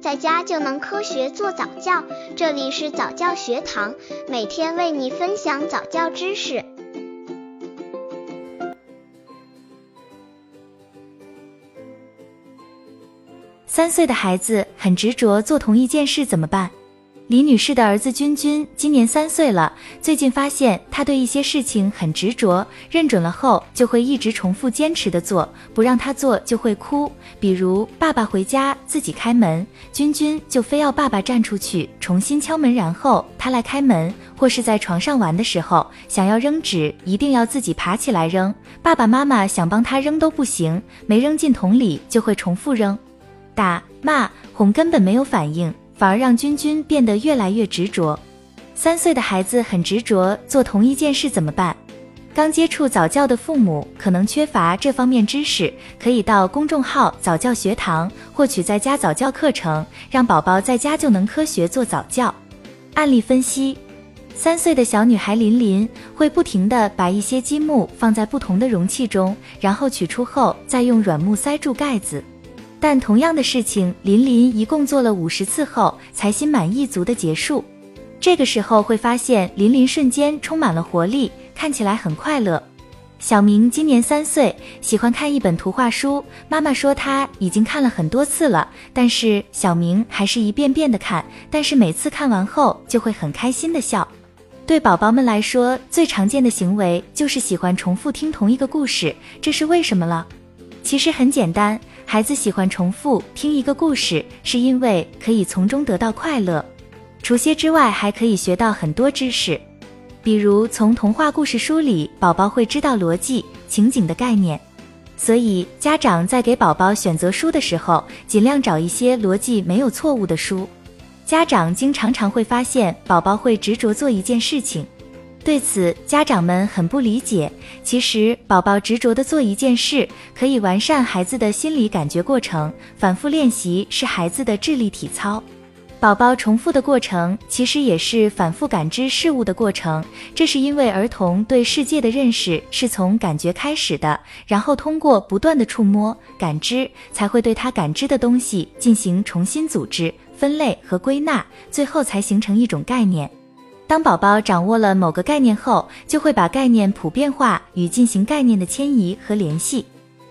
在家就能科学做早教。这里是早教学堂，每天为你分享早教知识。三岁的孩子很执着做同一件事，怎么办？李女士的儿子君君今年三岁了，最近发现他对一些事情很执着，认准了后就会一直重复坚持的做，不让他做就会哭。比如爸爸回家自己开门，君君就非要爸爸站出去重新敲门，然后他来开门；或是在床上玩的时候，想要扔纸，一定要自己爬起来扔，爸爸妈妈想帮他扔都不行，没扔进桶里就会重复扔，打骂哄根本没有反应。反而让君君变得越来越执着。三岁的孩子很执着做同一件事怎么办？刚接触早教的父母可能缺乏这方面知识，可以到公众号早教学堂获取在家早教课程，让宝宝在家就能科学做早教。案例分析：三岁的小女孩琳琳会不停地把一些积木放在不同的容器中，然后取出后再用软木塞住盖子。但同样的事情，琳琳一共做了五十次后，才心满意足的结束。这个时候会发现，琳琳瞬间充满了活力，看起来很快乐。小明今年三岁，喜欢看一本图画书。妈妈说他已经看了很多次了，但是小明还是一遍遍的看，但是每次看完后就会很开心的笑。对宝宝们来说，最常见的行为就是喜欢重复听同一个故事，这是为什么了？其实很简单。孩子喜欢重复听一个故事，是因为可以从中得到快乐。除些之外，还可以学到很多知识，比如从童话故事书里，宝宝会知道逻辑、情景的概念。所以，家长在给宝宝选择书的时候，尽量找一些逻辑没有错误的书。家长经常常会发现，宝宝会执着做一件事情。对此，家长们很不理解。其实，宝宝执着的做一件事，可以完善孩子的心理感觉过程。反复练习是孩子的智力体操。宝宝重复的过程，其实也是反复感知事物的过程。这是因为儿童对世界的认识是从感觉开始的，然后通过不断的触摸、感知，才会对他感知的东西进行重新组织、分类和归纳，最后才形成一种概念。当宝宝掌握了某个概念后，就会把概念普遍化与进行概念的迁移和联系。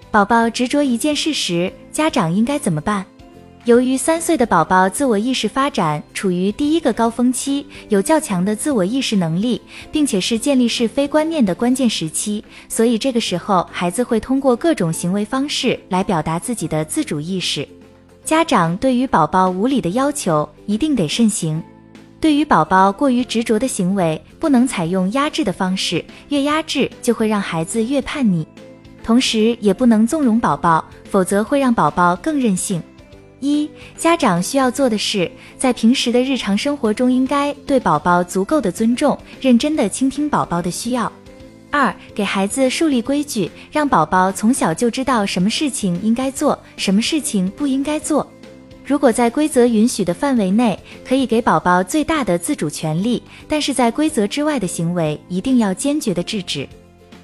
宝宝执着一件事时，家长应该怎么办？由于三岁的宝宝自我意识发展处于第一个高峰期，有较强的自我意识能力，并且是建立是非观念的关键时期，所以这个时候孩子会通过各种行为方式来表达自己的自主意识。家长对于宝宝无理的要求一定得慎行。对于宝宝过于执着的行为，不能采用压制的方式，越压制就会让孩子越叛逆。同时，也不能纵容宝宝，否则会让宝宝更任性。一、家长需要做的是，在平时的日常生活中，应该对宝宝足够的尊重，认真的倾听宝宝的需要。二、给孩子树立规矩，让宝宝从小就知道什么事情应该做，什么事情不应该做。如果在规则允许的范围内，可以给宝宝最大的自主权利，但是在规则之外的行为，一定要坚决的制止。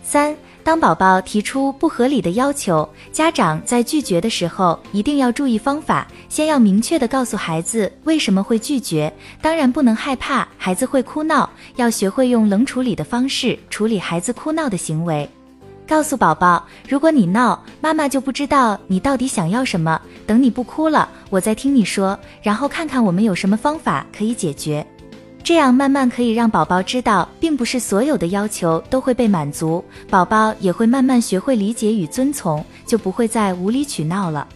三，当宝宝提出不合理的要求，家长在拒绝的时候，一定要注意方法，先要明确的告诉孩子为什么会拒绝，当然不能害怕孩子会哭闹，要学会用冷处理的方式处理孩子哭闹的行为。告诉宝宝，如果你闹，妈妈就不知道你到底想要什么。等你不哭了，我再听你说，然后看看我们有什么方法可以解决。这样慢慢可以让宝宝知道，并不是所有的要求都会被满足，宝宝也会慢慢学会理解与遵从，就不会再无理取闹了。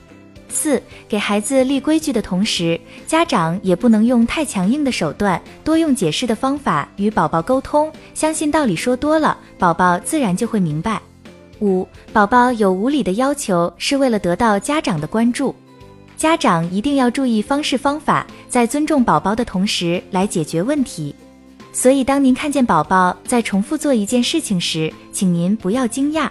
四，给孩子立规矩的同时，家长也不能用太强硬的手段，多用解释的方法与宝宝沟通。相信道理说多了，宝宝自然就会明白。五，宝宝有无理的要求是为了得到家长的关注，家长一定要注意方式方法，在尊重宝宝的同时来解决问题。所以，当您看见宝宝在重复做一件事情时，请您不要惊讶，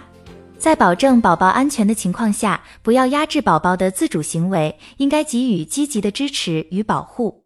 在保证宝宝安全的情况下，不要压制宝宝的自主行为，应该给予积极的支持与保护。